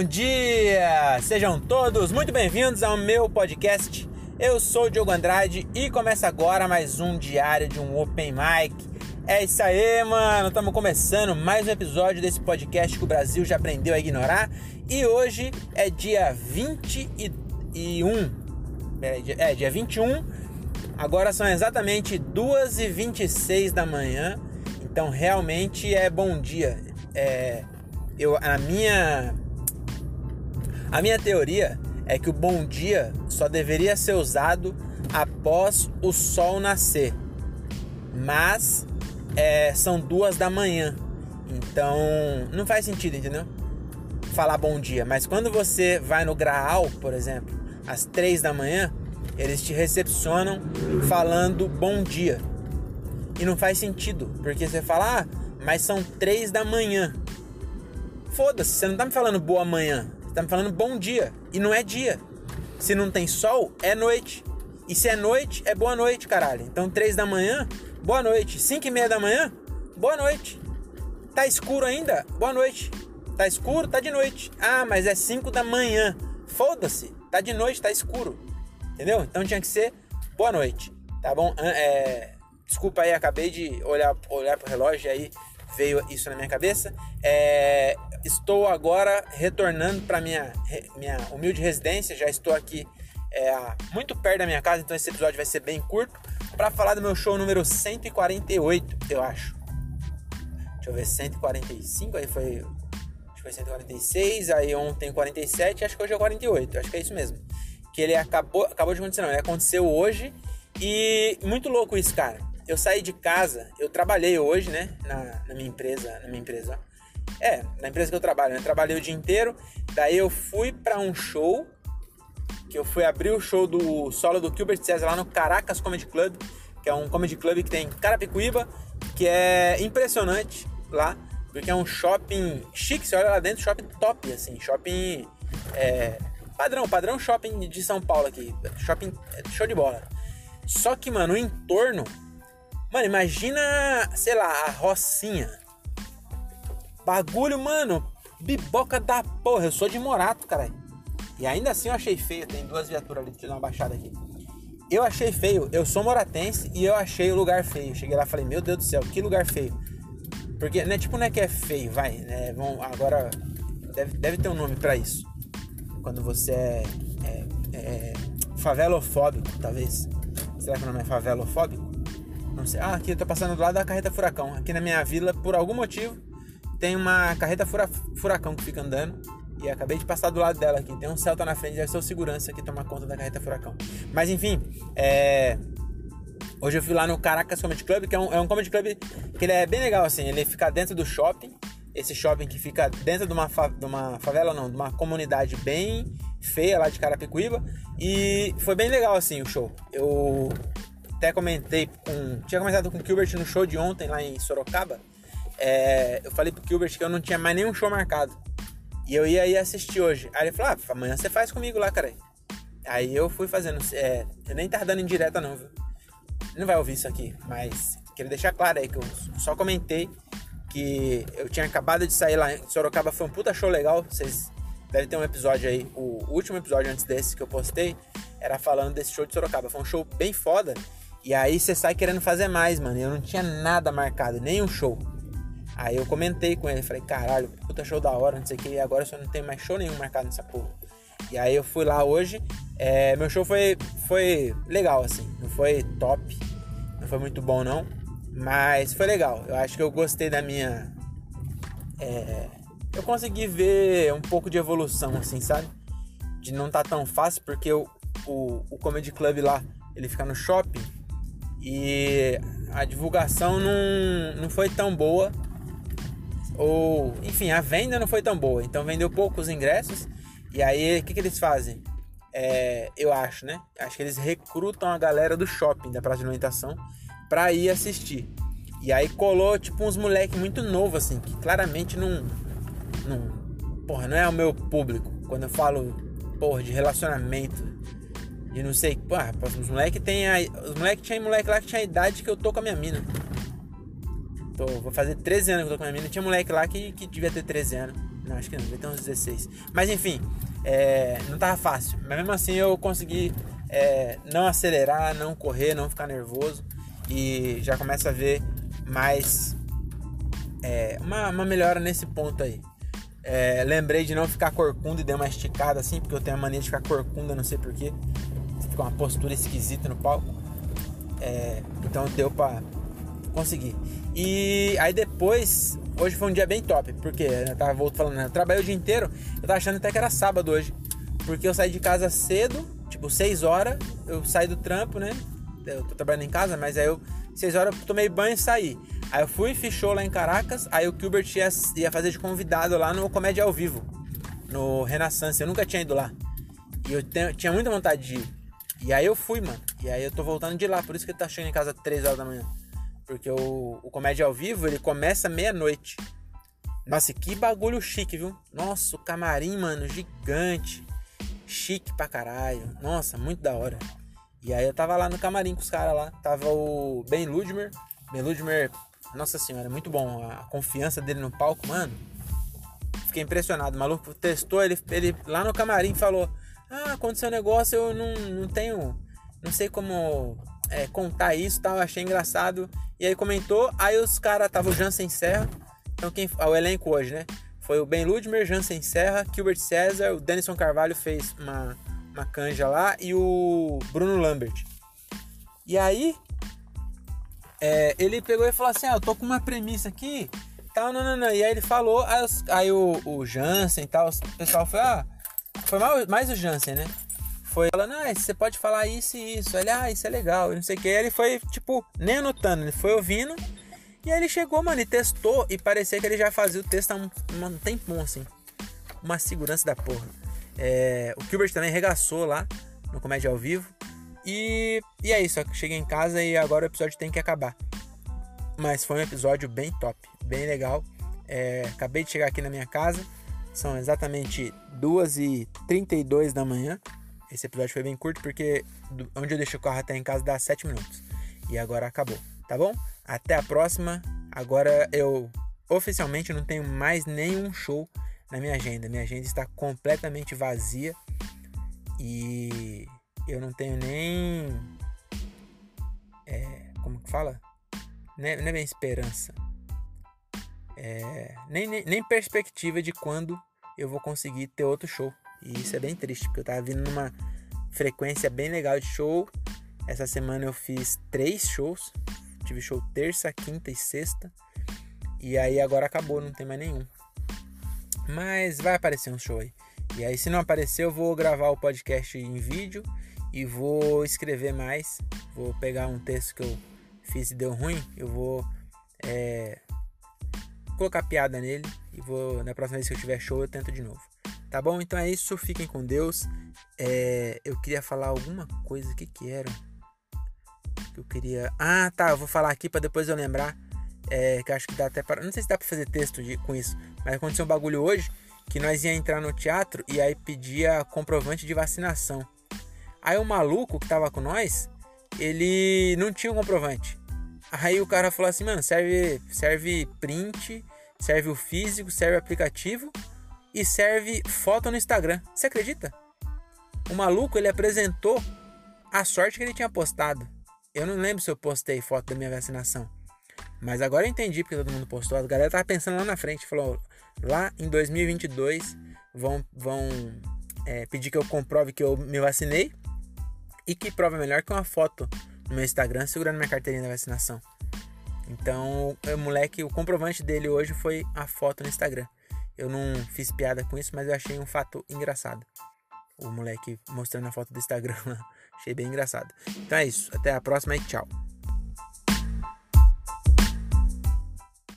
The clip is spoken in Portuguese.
Bom dia! Sejam todos muito bem-vindos ao meu podcast. Eu sou o Diogo Andrade e começa agora mais um diário de um Open Mic. É isso aí, mano! Estamos começando mais um episódio desse podcast que o Brasil já aprendeu a ignorar. E hoje é dia 21. Peraí, é, dia 21. Agora são exatamente 2h26 da manhã. Então realmente é bom dia. É, eu, a minha a minha teoria é que o bom dia só deveria ser usado após o sol nascer. Mas é, são duas da manhã. Então não faz sentido, entendeu? Falar bom dia. Mas quando você vai no Graal, por exemplo, às três da manhã, eles te recepcionam falando bom dia. E não faz sentido, porque você fala, ah, mas são três da manhã. Foda-se, você não tá me falando boa manhã. Tá me falando bom dia. E não é dia. Se não tem sol, é noite. E se é noite, é boa noite, caralho. Então, três da manhã, boa noite. Cinco e meia da manhã, boa noite. Tá escuro ainda? Boa noite. Tá escuro? Tá de noite. Ah, mas é cinco da manhã. Foda-se. Tá de noite, tá escuro. Entendeu? Então tinha que ser boa noite. Tá bom? É... Desculpa aí, acabei de olhar, olhar pro relógio aí veio isso na minha cabeça. É, estou agora retornando para minha, minha humilde residência. Já estou aqui é, muito perto da minha casa, então esse episódio vai ser bem curto. Para falar do meu show número 148, eu acho. Deixa eu ver, 145, aí foi. Acho que foi 146, aí ontem 47, acho que hoje é 48, acho que é isso mesmo. Que ele acabou, acabou de acontecer, não, ele aconteceu hoje. E muito louco isso, cara. Eu saí de casa, eu trabalhei hoje, né, na, na minha empresa, na minha empresa, é, na empresa que eu trabalho, né? Trabalhei o dia inteiro. Daí eu fui para um show. Que eu fui abrir o show do solo do Gilbert César lá no Caracas Comedy Club. Que é um comedy club que tem em Carapicuíba. Que é impressionante lá. Porque é um shopping chique. Você olha lá dentro, shopping top, assim. Shopping é, padrão, padrão shopping de São Paulo aqui. Shopping é, show de bola. Só que, mano, o entorno. Mano, imagina, sei lá, a Rocinha Bagulho, mano, biboca da porra. Eu sou de Morato, caralho. E ainda assim eu achei feio. Tem duas viaturas ali, deixa eu dar uma baixada aqui. Eu achei feio. Eu sou moratense e eu achei o lugar feio. Cheguei lá e falei, meu Deus do céu, que lugar feio. Porque, né, tipo, não é que é feio, vai. Né, vão, agora, deve, deve ter um nome para isso. Quando você é, é, é favelofóbico, talvez. Será que o nome é favelofóbico? Não sei. Ah, aqui eu tô passando do lado da carreta furacão. Aqui na minha vila, por algum motivo, tem uma carreta fura, furacão que fica andando. E acabei de passar do lado dela aqui. Tem um Celta na frente, deve ser o segurança que toma conta da carreta furacão. Mas enfim, é... hoje eu fui lá no Caracas Comedy Club, que é um, é um comedy club que ele é bem legal assim. Ele fica dentro do shopping. Esse shopping que fica dentro de uma, fa... de uma favela, não, de uma comunidade bem feia lá de Carapicuíba. E foi bem legal assim o show. Eu até comentei com. Tinha comentado com o Gilbert no show de ontem lá em Sorocaba é, eu falei pro Gilbert que eu não tinha mais nenhum show marcado. E eu ia ir assistir hoje. Aí ele falou: ah, amanhã você faz comigo lá, cara. Aí eu fui fazendo. É, eu nem tava dando indireta, não, viu? Não vai ouvir isso aqui, mas queria deixar claro aí que eu só comentei que eu tinha acabado de sair lá em Sorocaba. Foi um puta show legal. Vocês devem ter um episódio aí. O último episódio antes desse que eu postei era falando desse show de Sorocaba. Foi um show bem foda. E aí você sai querendo fazer mais, mano. Eu não tinha nada marcado, nem um show. Aí eu comentei com ele, falei, caralho, puta show da hora, não sei o que, e agora só não tem mais show nenhum marcado nessa porra. E aí eu fui lá hoje, é, meu show foi, foi legal, assim, não foi top, não foi muito bom não, mas foi legal. Eu acho que eu gostei da minha. É, eu consegui ver um pouco de evolução, assim, sabe? De não tá tão fácil, porque o, o Comedy Club lá, ele fica no shopping e a divulgação não, não foi tão boa ou enfim, a venda não foi tão boa, então vendeu poucos ingressos. E aí, o que, que eles fazem? É, eu acho, né? Acho que eles recrutam a galera do shopping, da praça de alimentação, pra ir assistir. E aí colou, tipo, uns moleque muito novo, assim, que claramente não. não porra, não é o meu público. Quando eu falo, porra, de relacionamento, de não sei. Porra, os moleque tem. A, os moleque tinha moleque lá que tinha a idade que eu tô com a minha mina. Tô, vou fazer 13 anos que eu tô com a minha mina. Tinha moleque lá que, que devia ter 13 anos. Não, acho que não, devia ter uns 16. Mas enfim, é, não tava fácil. Mas mesmo assim eu consegui é, não acelerar, não correr, não ficar nervoso. E já começa a ver mais é, uma, uma melhora nesse ponto aí. É, lembrei de não ficar corcunda e dei uma esticada assim, porque eu tenho a mania de ficar corcunda, não sei porquê. Fica uma postura esquisita no palco. É, então deu pra conseguir. E aí depois, hoje foi um dia bem top, porque eu tava voltando falando, né, eu trabalhei o dia inteiro, eu tava achando até que era sábado hoje. Porque eu saí de casa cedo, tipo 6 horas, eu saí do trampo, né? Eu tô trabalhando em casa, mas aí eu 6 horas eu tomei banho e saí. Aí eu fui, fechou lá em Caracas, aí o Gilbert ia, ia fazer de convidado lá no Comédia ao Vivo, no Renaissance. Eu nunca tinha ido lá. E eu tinha muita vontade de ir. E aí eu fui, mano. E aí eu tô voltando de lá, por isso que ele tá chegando em casa 3 horas da manhã. Porque o, o Comédia ao Vivo, ele começa meia-noite. Nossa, que bagulho chique, viu? Nossa, o camarim, mano, gigante. Chique pra caralho. Nossa, muito da hora. E aí eu tava lá no camarim com os caras lá. Tava o Ben Ludmer. Ben Ludmer nossa senhora, é muito bom. A confiança dele no palco, mano. Fiquei impressionado. O maluco testou, ele, ele lá no camarim falou: Ah, aconteceu um negócio, eu não, não tenho. Não sei como é, contar isso tal. Achei engraçado. E aí comentou. Aí os caras, tava o Jansen Serra. Então, quem. Ah, o elenco hoje, né? Foi o Ben Ludmer, Jansen Serra, Gilbert César, o Denison Carvalho fez uma, uma canja lá e o Bruno Lambert. E aí, é, ele pegou e falou assim: ah, eu tô com uma premissa aqui, tal, não, não, não. E aí ele falou, aí, aí o, o Jansen e tal, o pessoal foi, ah, foi mais, o Jansen, né? Foi falando, ah, você pode falar isso e isso. Ele, ah, isso é legal, não sei o que. Ele foi, tipo, nem anotando, ele foi ouvindo. E aí ele chegou, mano, e testou. E parecia que ele já fazia o texto há um, um tempão, assim. Uma segurança da porra. É, o Gilbert também regaçou lá no Comédia ao Vivo. E, e é isso, cheguei em casa e agora o episódio tem que acabar. Mas foi um episódio bem top, bem legal. É, acabei de chegar aqui na minha casa, são exatamente 2h32 da manhã. Esse episódio foi bem curto porque onde eu deixei o carro até em casa dá 7 minutos. E agora acabou, tá bom? Até a próxima. Agora eu oficialmente não tenho mais nenhum show na minha agenda. Minha agenda está completamente vazia. E eu não tenho nem. É, como que fala? Não é, não é bem esperança. É, nem, nem, perspectiva de quando eu vou conseguir ter outro show. E isso é bem triste, porque eu tava vindo numa frequência bem legal de show. Essa semana eu fiz três shows. Tive show terça, quinta e sexta. E aí agora acabou, não tem mais nenhum. Mas vai aparecer um show aí. E aí, se não aparecer, eu vou gravar o podcast em vídeo e vou escrever mais. Vou pegar um texto que eu fiz e deu ruim, eu vou é, colocar piada nele e vou na próxima vez que eu tiver show eu tento de novo. Tá bom? Então é isso. Fiquem com Deus. É, eu queria falar alguma coisa. O que que era? Que eu queria. Ah, tá. Eu vou falar aqui para depois eu lembrar. É, que acho que dá até para. Não sei se dá para fazer texto de, com isso. Mas aconteceu um bagulho hoje que nós ia entrar no teatro e aí pedia comprovante de vacinação. Aí o maluco que tava com nós, ele não tinha o comprovante. Aí o cara falou assim, mano, serve, serve print, serve o físico, serve o aplicativo e serve foto no Instagram. Você acredita? O maluco, ele apresentou a sorte que ele tinha postado. Eu não lembro se eu postei foto da minha vacinação. Mas agora eu entendi porque todo mundo postou. A galera tava pensando lá na frente. Falou, lá em 2022 vão, vão é, pedir que eu comprove que eu me vacinei. E que prova melhor que uma foto no meu Instagram segurando minha carteirinha da vacinação. Então, o moleque, o comprovante dele hoje foi a foto no Instagram. Eu não fiz piada com isso, mas eu achei um fato engraçado. O moleque mostrando a foto do Instagram. achei bem engraçado. Então é isso. Até a próxima e tchau.